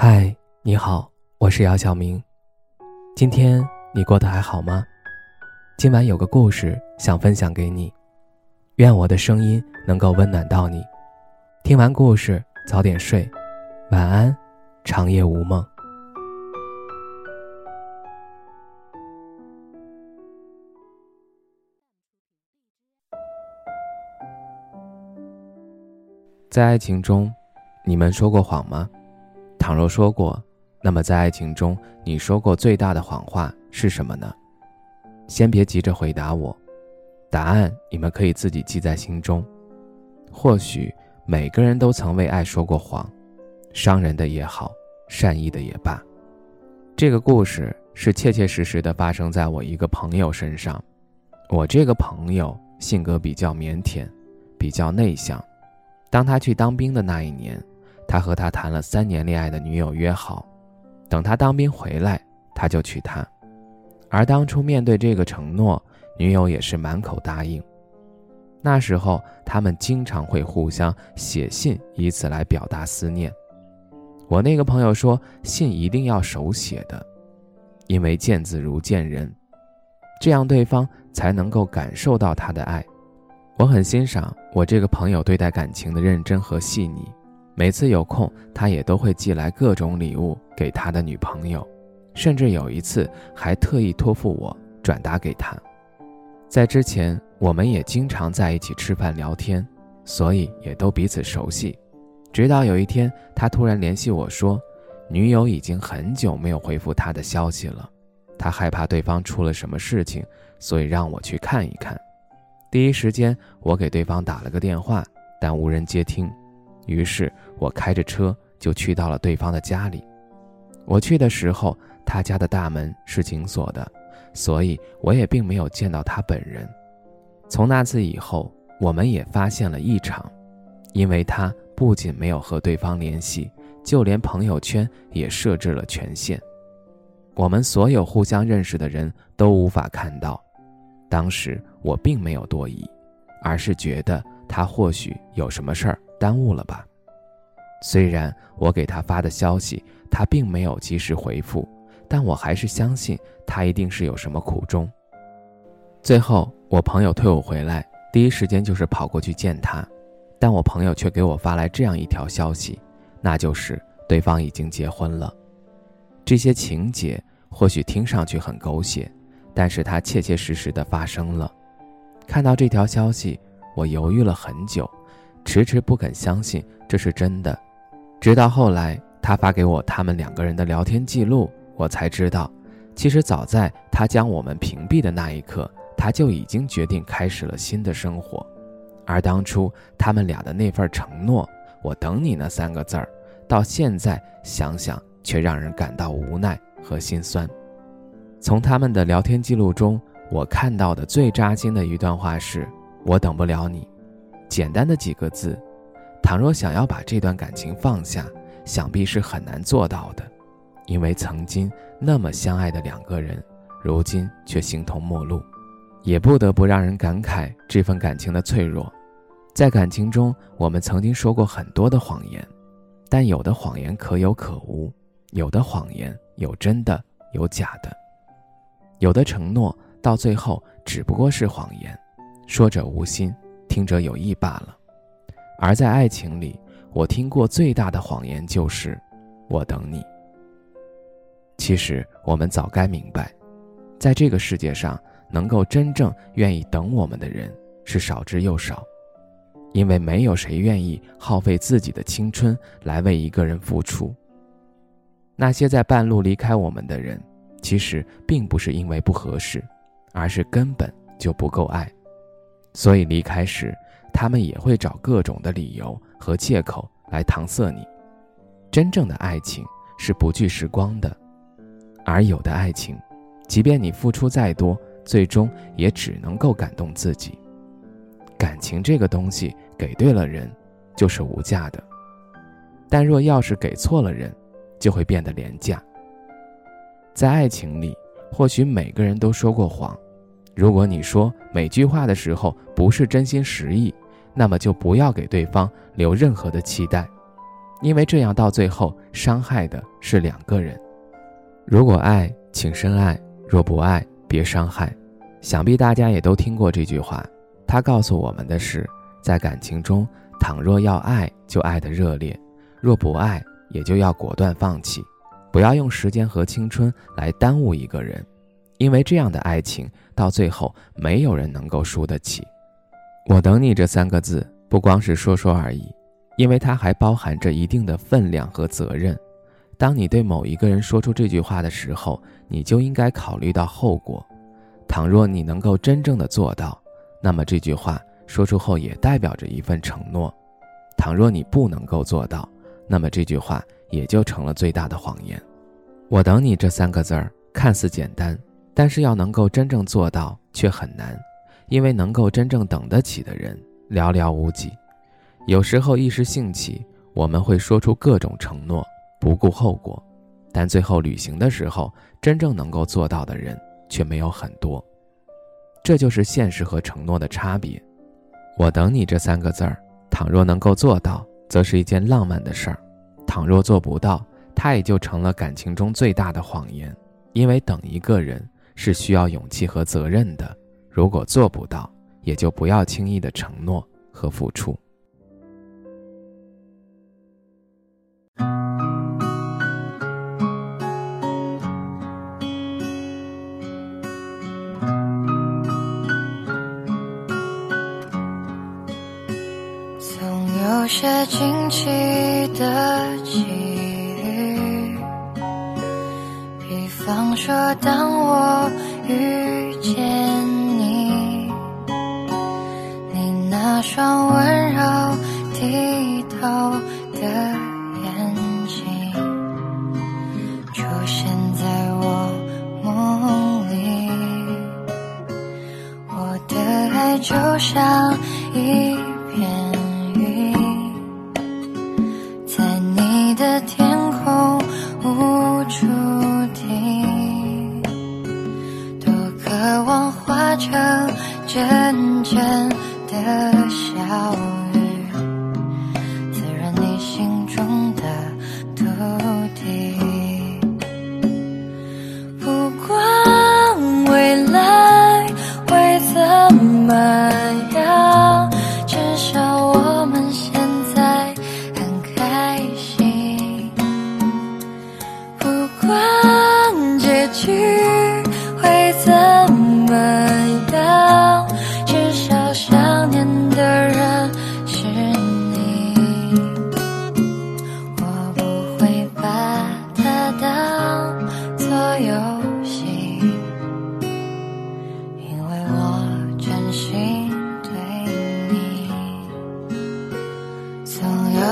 嗨，你好，我是姚晓明。今天你过得还好吗？今晚有个故事想分享给你，愿我的声音能够温暖到你。听完故事早点睡，晚安，长夜无梦。在爱情中，你们说过谎吗？倘若说过，那么在爱情中，你说过最大的谎话是什么呢？先别急着回答我，答案你们可以自己记在心中。或许每个人都曾为爱说过谎，伤人的也好，善意的也罢。这个故事是切切实实的发生在我一个朋友身上。我这个朋友性格比较腼腆，比较内向。当他去当兵的那一年。他和他谈了三年恋爱的女友约好，等他当兵回来，他就娶她。而当初面对这个承诺，女友也是满口答应。那时候，他们经常会互相写信，以此来表达思念。我那个朋友说，信一定要手写的，因为见字如见人，这样对方才能够感受到他的爱。我很欣赏我这个朋友对待感情的认真和细腻。每次有空，他也都会寄来各种礼物给他的女朋友，甚至有一次还特意托付我转达给他。在之前，我们也经常在一起吃饭聊天，所以也都彼此熟悉。直到有一天，他突然联系我说，女友已经很久没有回复他的消息了，他害怕对方出了什么事情，所以让我去看一看。第一时间，我给对方打了个电话，但无人接听。于是我开着车就去到了对方的家里。我去的时候，他家的大门是紧锁的，所以我也并没有见到他本人。从那次以后，我们也发现了异常，因为他不仅没有和对方联系，就连朋友圈也设置了权限，我们所有互相认识的人都无法看到。当时我并没有多疑，而是觉得他或许有什么事儿。耽误了吧？虽然我给他发的消息，他并没有及时回复，但我还是相信他一定是有什么苦衷。最后，我朋友退伍回来，第一时间就是跑过去见他，但我朋友却给我发来这样一条消息，那就是对方已经结婚了。这些情节或许听上去很狗血，但是它切切实实的发生了。看到这条消息，我犹豫了很久。迟迟不肯相信这是真的，直到后来他发给我他们两个人的聊天记录，我才知道，其实早在他将我们屏蔽的那一刻，他就已经决定开始了新的生活。而当初他们俩的那份承诺“我等你”那三个字儿，到现在想想却让人感到无奈和心酸。从他们的聊天记录中，我看到的最扎心的一段话是：“我等不了你。”简单的几个字，倘若想要把这段感情放下，想必是很难做到的，因为曾经那么相爱的两个人，如今却形同陌路，也不得不让人感慨这份感情的脆弱。在感情中，我们曾经说过很多的谎言，但有的谎言可有可无，有的谎言有真的有假的，有的承诺到最后只不过是谎言，说者无心。听者有意罢了，而在爱情里，我听过最大的谎言就是“我等你”。其实我们早该明白，在这个世界上，能够真正愿意等我们的人是少之又少，因为没有谁愿意耗费自己的青春来为一个人付出。那些在半路离开我们的人，其实并不是因为不合适，而是根本就不够爱。所以离开时，他们也会找各种的理由和借口来搪塞你。真正的爱情是不惧时光的，而有的爱情，即便你付出再多，最终也只能够感动自己。感情这个东西，给对了人，就是无价的；但若要是给错了人，就会变得廉价。在爱情里，或许每个人都说过谎。如果你说每句话的时候不是真心实意，那么就不要给对方留任何的期待，因为这样到最后伤害的是两个人。如果爱，请深爱；若不爱，别伤害。想必大家也都听过这句话。它告诉我们的是，在感情中，倘若要爱，就爱得热烈；若不爱，也就要果断放弃。不要用时间和青春来耽误一个人，因为这样的爱情到最后没有人能够输得起。我等你这三个字不光是说说而已，因为它还包含着一定的分量和责任。当你对某一个人说出这句话的时候，你就应该考虑到后果。倘若你能够真正的做到，那么这句话说出后也代表着一份承诺；倘若你不能够做到，那么这句话。也就成了最大的谎言。我等你这三个字儿看似简单，但是要能够真正做到却很难，因为能够真正等得起的人寥寥无几。有时候一时兴起，我们会说出各种承诺，不顾后果，但最后履行的时候，真正能够做到的人却没有很多。这就是现实和承诺的差别。我等你这三个字儿，倘若能够做到，则是一件浪漫的事儿。倘若做不到，它也就成了感情中最大的谎言。因为等一个人是需要勇气和责任的，如果做不到，也就不要轻易的承诺和付出。总有些惊奇的比方说，当我遇见你，你那双温柔剔透的眼睛，出现在我梦里，我的爱就像一片。成真正的笑。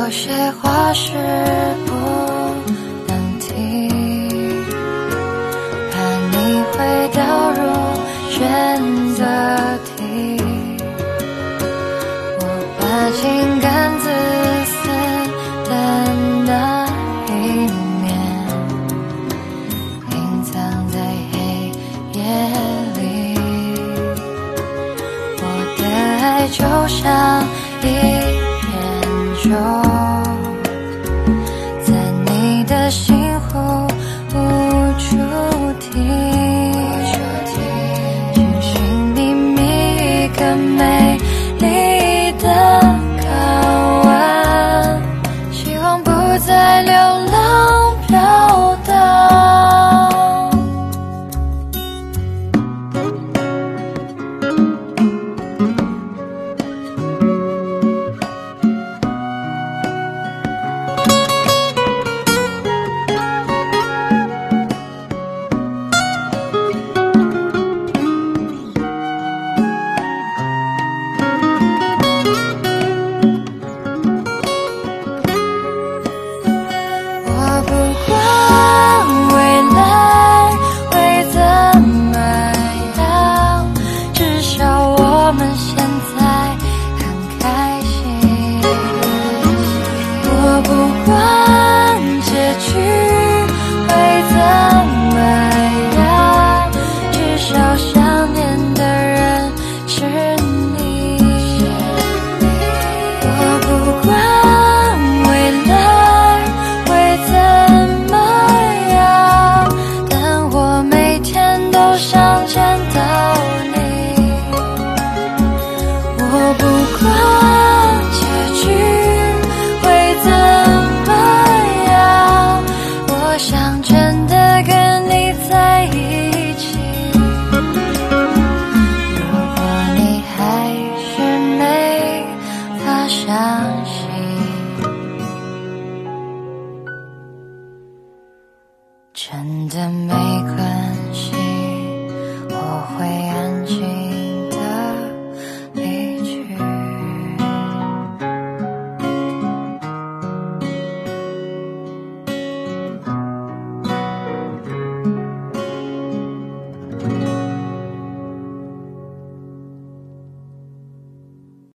有些话是更美。